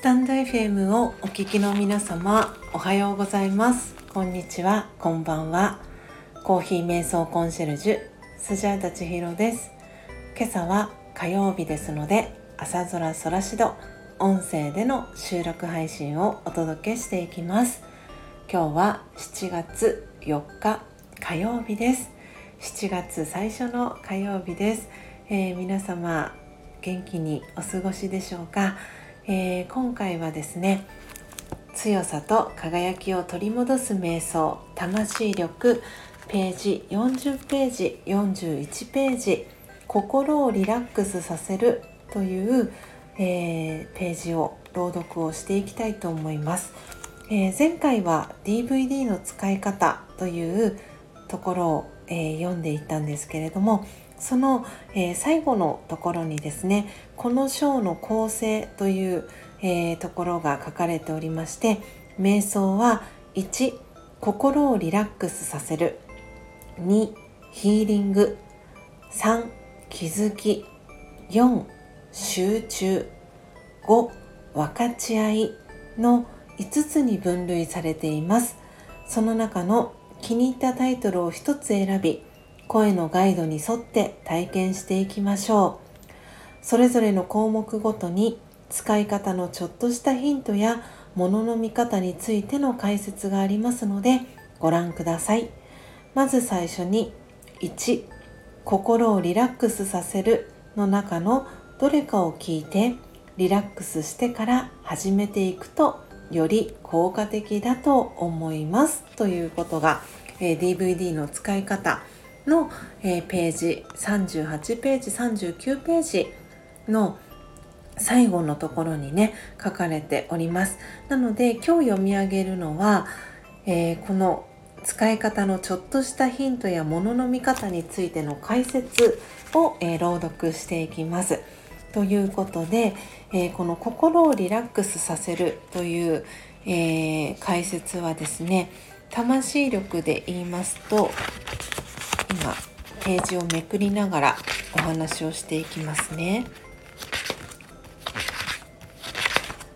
スタンド FM をお聞きの皆様おはようございます。こんにちは。こんばんは。コーヒー瞑想コンシェルジュスジャータ千尋です。今朝は火曜日ですので朝空空しど音声での収録配信をお届けしていきます。今日は7月4日火曜日です。7月最初の火曜日です、えー、皆様元気にお過ごしでしょうか、えー、今回はですね強さと輝きを取り戻す瞑想魂力ページ40ページ41ページ心をリラックスさせるという、えー、ページを朗読をしていきたいと思います、えー、前回は DVD の使い方というところを、えー、読んでいったんですけれどもその、えー、最後のところにですねこの章の構成という、えー、ところが書かれておりまして瞑想は1心をリラックスさせる。2ヒーリング。3気づき。4集中。5分かち合いの5つに分類されています。その中の気に入ったタイトルを1つ選び声のガイドに沿って体験していきましょう。それぞれの項目ごとに使い方のちょっとしたヒントや物の見方についての解説がありますのでご覧ください。まず最初に1心をリラックスさせるの中のどれかを聞いてリラックスしてから始めていくとより効果的だと思います。ということが、え、DVD の使い方の、えー、ページ38ページ39ページの最後のところにね書かれておりますなので今日読み上げるのは、えー、この使い方のちょっとしたヒントや物の見方についての解説を、えー、朗読していきます。ということで、えー、この心をリラックスさせるという、えー、解説はですね魂力で言いますと今ページをめくりながらお話をしていきますね。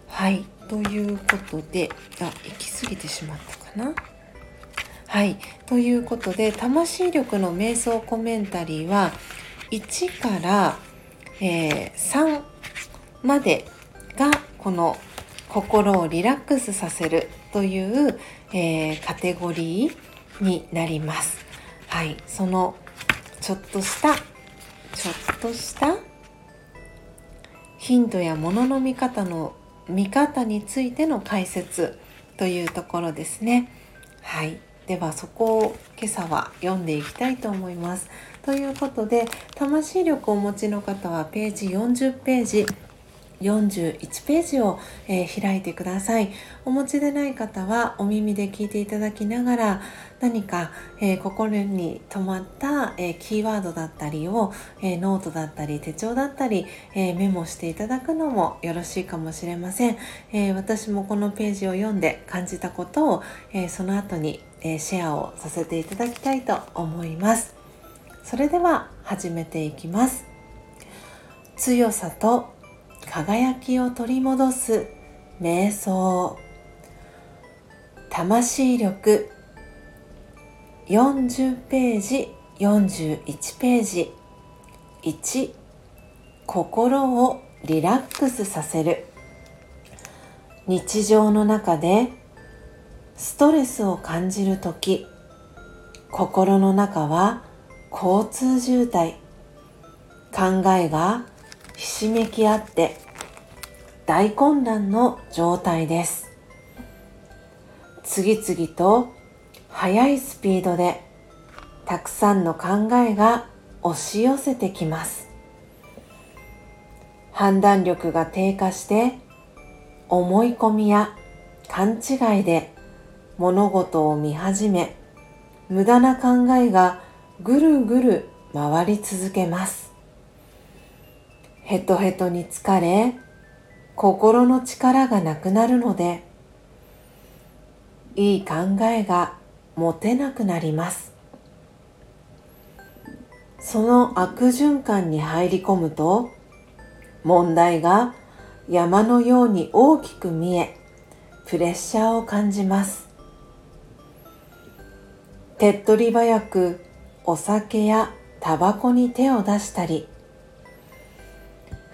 はいということであ行き過ぎてしまったかな。はいということで魂力の瞑想コメンタリーは1から、えー、3までがこの心をリラックスさせるという、えー、カテゴリーになります。はい、そのちょっとしたちょっとしたヒントや物の見方の見方についての解説というところですね。はい、ではそこを今朝は読んでいきたいと思います。ということで魂力をお持ちの方はページ40ページ41ページを、えー、開いてください。お持ちでない方はお耳で聞いていただきながら何か、えー、心に留まった、えー、キーワードだったりを、えノートだったり手帳だったり、えメモしていただくのもよろしいかもしれません、え私もこのページを読んで感じたことを、えその後に、えシェアをさせていただきたいと思います。それでは始めていきます。強さと輝きを取り戻す瞑想。魂力。40ページ41ページ。1心をリラックスさせる。日常の中でストレスを感じる時。心の中は交通渋滞。考えがひしめき合って大混乱の状態です。次々と速いスピードでたくさんの考えが押し寄せてきます。判断力が低下して思い込みや勘違いで物事を見始め無駄な考えがぐるぐる回り続けます。ヘトヘトに疲れ心の力がなくなるのでいい考えが持てなくなります。その悪循環に入り込むと問題が山のように大きく見えプレッシャーを感じます。手っ取り早くお酒やタバコに手を出したり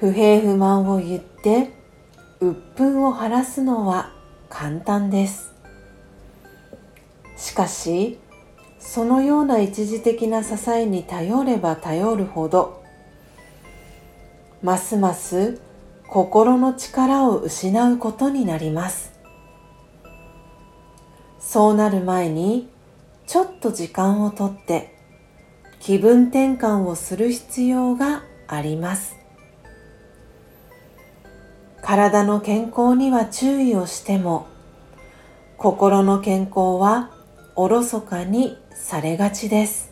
不平不満を言って鬱憤を晴らすのは簡単です。しかしそのような一時的な支えに頼れば頼るほどますます心の力を失うことになります。そうなる前にちょっと時間をとって気分転換をする必要があります。体の健康には注意をしても心の健康はおろそかにされがちです。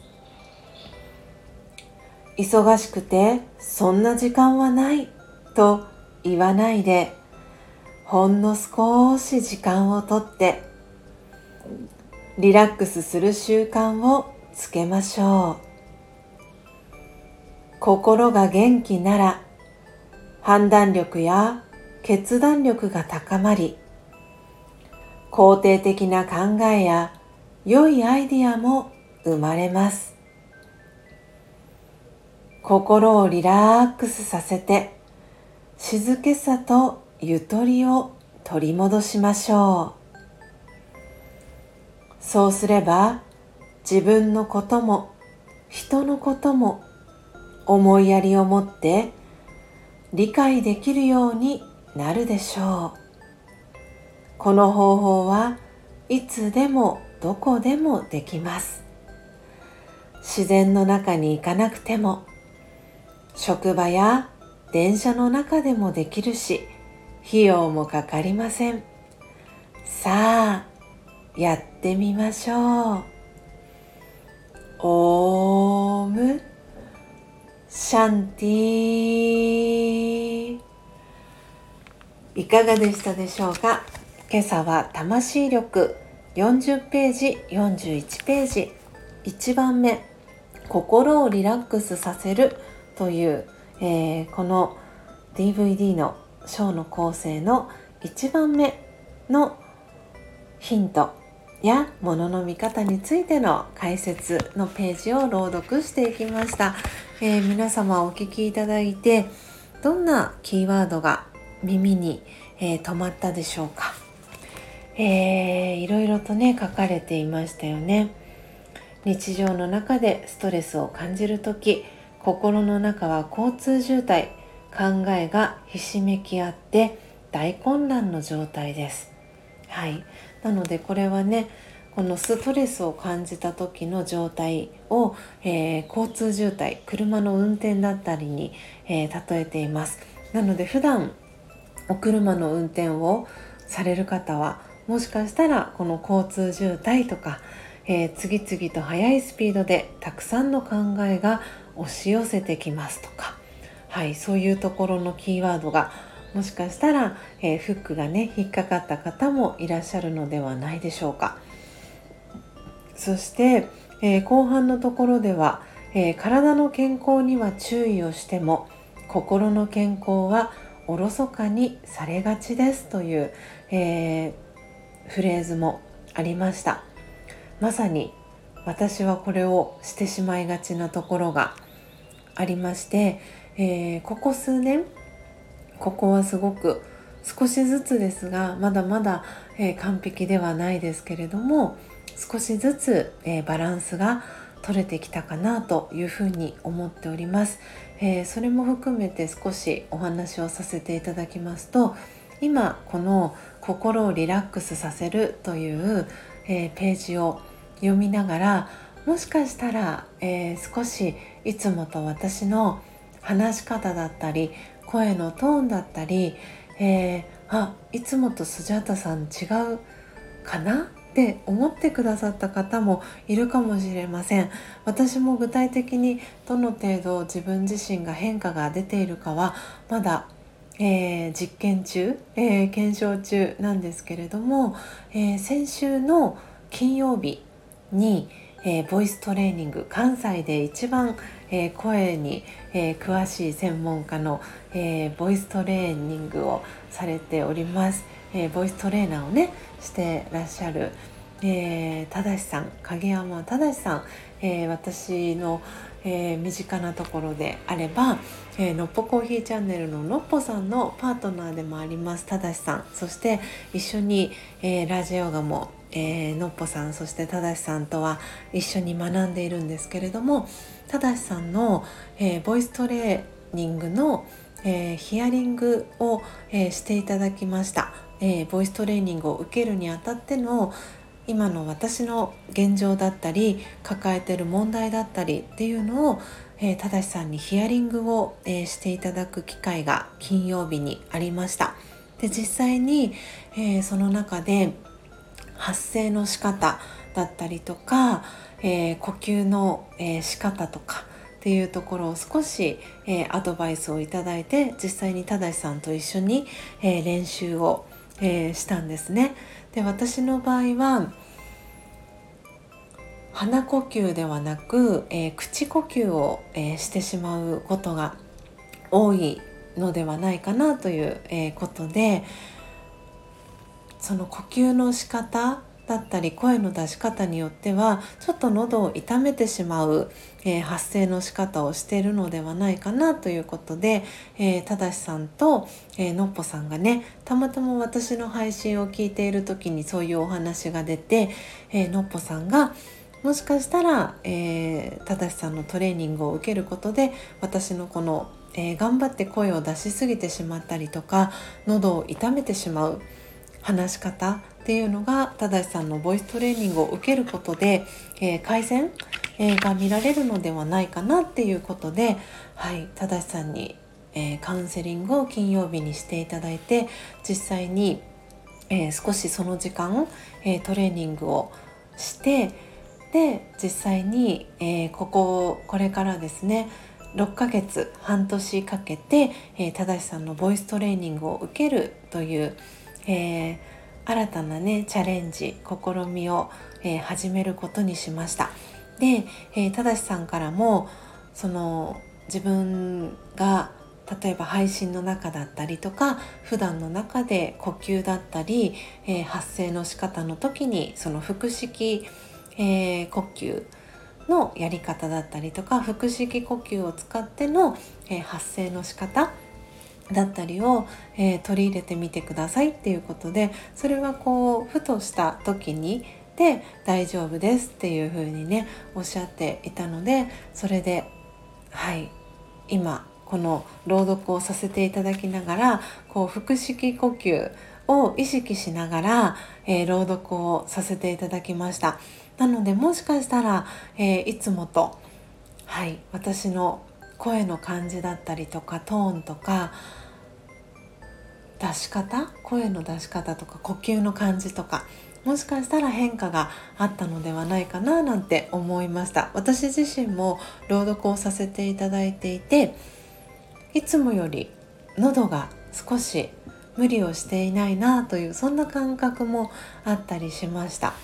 忙しくてそんな時間はないと言わないでほんの少し時間をとってリラックスする習慣をつけましょう。心が元気なら判断力や決断力が高まり肯定的な考えや良いアイディアも生まれます。心をリラックスさせて静けさとゆとりを取り戻しましょう。そうすれば自分のことも人のことも思いやりを持って理解できるようになるでしょう。この方法はいつでもどこでもできます。自然の中に行かなくても職場や電車の中でもできるし費用もかかりません。さあやってみましょう。オームシャンティー。いかがでしたでしょうか？今朝は魂力40ページ41ページ1番目心をリラックスさせるという、えー、この DVD の章の構成の1番目のヒントやものの見方についての解説のページを朗読していきました、えー、皆様お聞きいただいてどんなキーワードが耳に、えー、止まったでしょうか。えー、いろいろとね書かれていましたよね。日常の中でストレスを感じる時心の中は交通渋滞考えがひしめき合って大混乱の状態です。はい。なのでこれはねこのストレスを感じた時の状態を、えー、交通渋滞車の運転だったりに、えー、例えています。なので普段お車の運転をされる方はもしかしたらこの交通渋滞とか、えー、次々と速いスピードでたくさんの考えが押し寄せてきますとか、はい、そういうところのキーワードがもしかしたら、えー、フックがね引っかかった方もいらっしゃるのではないでしょうか。そして、えー、後半のところでは、えー、体の健康には注意をしても心の健康はおろそかにされがちですという、えー、フレーズもありました。まさに私はこれをしてしまいがちなところがありまして、えー、ここ数年ここはすごく少しずつですがまだまだ、えー、完璧ではないですけれども少しずつ、えー、バランスが取れてきたかなというふうに思っております、えー、それも含めて少しお話をさせていただきますと今この心をリラックスさせるという、えー、ページを読みながらもしかしたら、えー、少しいつもと私の話し方だったり声のトーンだったり、えー、あいつもとスジャータさん違うかな？って思ってくださった方もいるかもしれません。私も具体的にどの程度自分自身が変化が出ているかはまだえー、実験中、えー、検証中なんですけれども、えー、先週の金曜日に、え、ボイストレーニング関西で一番、え、声に、え、詳しい専門家の、えボイストレーニングをされております、えボイストレーナーをねしてらっしゃる、えー、正さん影山正さん、え私の、え身近なところであれば、えのっぽコーヒーチャンネルののっぽさんのパートナーでもあります正さん。そして一緒に、えラジオヨガもえー、のっぽさんそしてただしさんとは一緒に学んでいるんですけれどもただしさんの、えー、ボイストレーニングの、えー、ヒアリングを、えしていただきました、えボイストレーニングを受けるにあたっての今の私の現状だったり抱えてる問題だったりっていうのを、えただしさんにヒアリングを、えしていただく機会が金曜日にありました。で実際に、えその中で発声の仕方だったりとか、え、呼吸の、えー、仕方とかっていうところを少し、え、アドバイスをいただいて実際に正さんと一緒に、え練習を、えしたんですね。で私の場合は鼻呼吸ではなく、え口呼吸を、えしてしまうことが多いのではないかなという、えことでその呼吸の仕方だったり声の出し方によってはちょっと喉を痛めてしまう、えー、発声の仕方をしているのではないかなということで、えー、ただしさんと、えー、のっぽさんがねたまたま私の配信を聞いている時にそういうお話が出て、えー、のっぽさんがもしかしたら、えー、ただしさんのトレーニングを受けることで私のこの、えー、頑張って声を出しすぎてしまったりとか喉を痛めてしまう話し方っていうのが正さんのボイストレーニングを受けることで、えー、改善、えー、が見られるのではないかなっていうことで、はい、正さんに、えー、カウンセリングを金曜日にしていただいて実際に、え少しその時間、えトレーニングをしてで実際に、えこここれからですね6ヶ月半年かけて、えー、正さんのボイストレーニングを受けるという、えー、新たなねチャレンジ試みを、えー、始めることにしました。で、えー、ただしさんからもその自分が例えば配信の中だったりとか普段の中で呼吸だったり、えー、発声の仕方の時にその腹式、えー、呼吸のやり方だったりとか腹式呼吸を使っての、えー、発声の仕方だったりを、えー、取り入れてみてくださいっていうことでそれはこうふとした時にで大丈夫ですっていう風にねおっしゃっていたのでそれではい今この朗読をさせていただきながらこう腹式呼吸を意識しながら、えー、朗読をさせていただきました。なのでもしかしたら、えー、いつもとはい私の声の感じだったりとかトーンとか出し方？声の出し方とか呼吸の感じとかもしかしたら変化があったのではないかななんて思いました。私自身も朗読をさせていただいていていつもより喉が少し無理をしていないなというそんな感覚もあったりしました。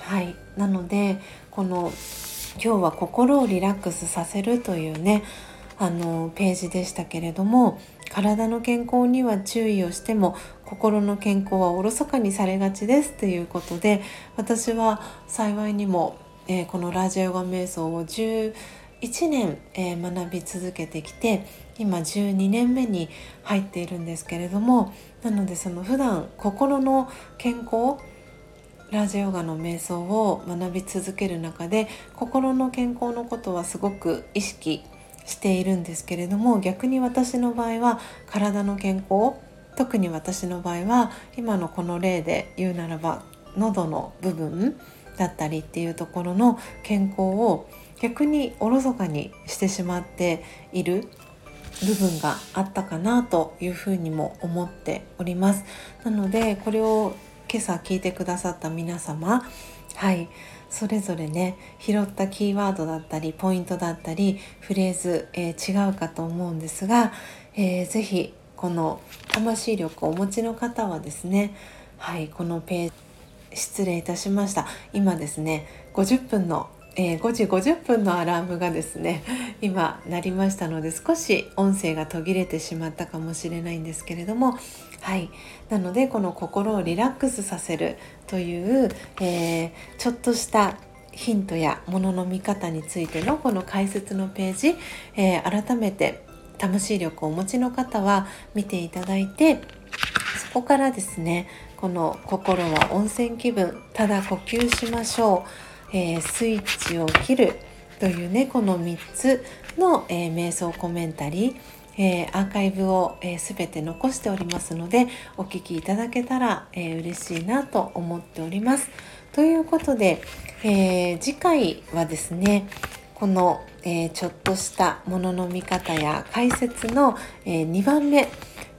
はい。なのでこの今日は心をリラックスさせるというねあのページでしたけれども体の健康には注意をしても心の健康はおろそかにされがちですということで私は幸いにも、えー、このラジオヨガ瞑想を11年、えー、学び続けてきて今12年目に入っているんですけれどもなのでその普段心の健康ラジオヨガの瞑想を学び続ける中で心の健康のことはすごく意識しているんですけれども逆に私の場合は体の健康特に私の場合は今のこの例で言うならば喉の部分だったりっていうところの健康を逆におろそかにしてしまっている部分があったかなというふうにも思っております。なのでこれを今朝聞いてくださった皆様はい。それぞれね拾ったキーワードだったりポイントだったりフレーズ、えー、違うかと思うんですが、えー、ぜひこの魂力をお持ちの方はですねはいこのページ失礼いたしました。今ですね50分のえー、5時50分のアラームがですね今鳴りましたので少し音声が途切れてしまったかもしれないんですけれどもはい。なのでこの心をリラックスさせるという、えー、ちょっとしたヒントやものの見方についてのこの解説のページ、えー、改めて魂力をお持ちの方は見ていただいてそこからですねこの心は温泉気分ただ呼吸しましょう、えー、スイッチを切るというねこの3つの、えー、瞑想コメンタリーえー、アーカイブを、えー、全て残しておりますのでお聴きいただけたら、えー、嬉しいなと思っております。ということで、えー、次回はですねこの、え、ちょっとしたものの見方や解説の、え、2番目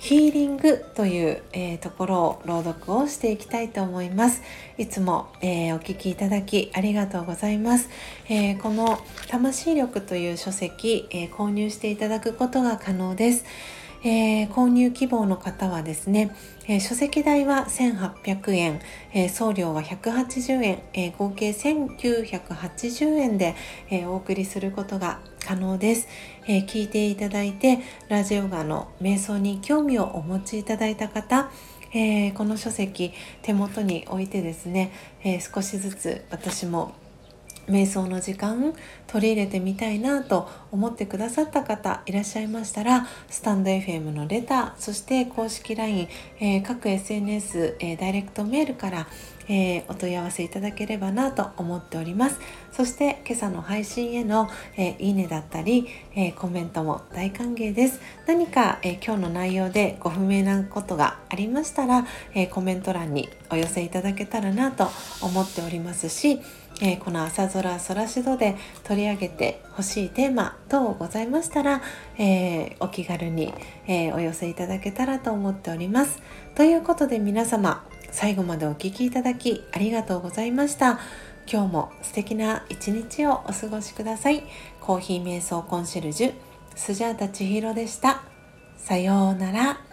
ヒーリングという、えー、ところを朗読をしていきたいと思います。いつも、えー、お聞きいただきありがとうございます。えー、この魂力という書籍、え購入していただくことが可能です。え購入希望の方はですね、え書籍代は1800円、え送料は180円、え合計1980円で、えお送りすることが可能です、え、聞いていただいてラジオガの瞑想に興味をお持ちいただいた方え、この書籍手元に置いてですね、え、少しずつ私も瞑想の時間取り入れてみたいなと思ってくださった方いらっしゃいましたらスタンド FM のレターそして公式 LINE、えー、各 SNS、えー、ダイレクトメールから、えー、お問い合わせいただければなと思っております。そして今朝の配信への、えいいねだったり、えコメントも大歓迎です。何か、え今日の内容でご不明なことがありましたら、えコメント欄にお寄せいただけたらなと思っておりますしえー、この朝空空しどで取り上げてほしいテーマ等ございましたら、えー、お気軽に、えー、お寄せいただけたらと思っております。ということで皆様最後までお聴きいただきありがとうございました。今日も素敵な一日をお過ごしください。コーヒー瞑想コンシェルジュスジャータ千尋でした。さようなら。